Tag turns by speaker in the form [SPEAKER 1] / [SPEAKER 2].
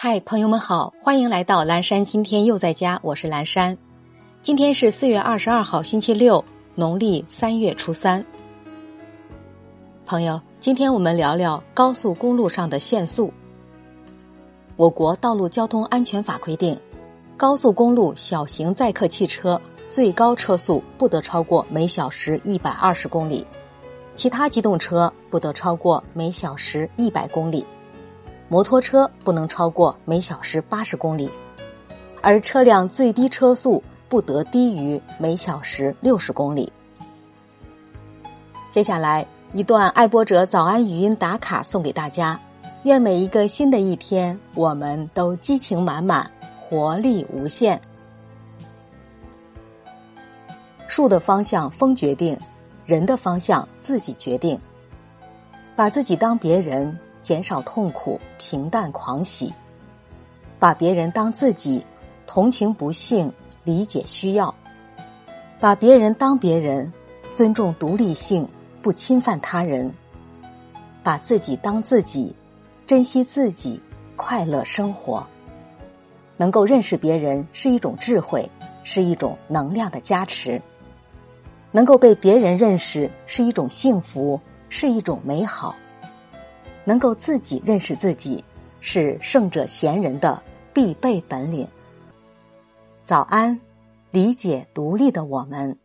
[SPEAKER 1] 嗨，朋友们好，欢迎来到蓝山。今天又在家，我是蓝山。今天是四月二十二号，星期六，农历三月初三。朋友，今天我们聊聊高速公路上的限速。我国道路交通安全法规定，高速公路小型载客汽车最高车速不得超过每小时一百二十公里，其他机动车不得超过每小时一百公里。摩托车不能超过每小时八十公里，而车辆最低车速不得低于每小时六十公里。接下来一段爱播者早安语音打卡送给大家，愿每一个新的一天，我们都激情满满，活力无限。树的方向风决定，人的方向自己决定。把自己当别人。减少痛苦，平淡狂喜，把别人当自己，同情不幸，理解需要，把别人当别人，尊重独立性，不侵犯他人，把自己当自己，珍惜自己，快乐生活。能够认识别人是一种智慧，是一种能量的加持；能够被别人认识是一种幸福，是一种美好。能够自己认识自己，是圣者贤人的必备本领。早安，理解独立的我们。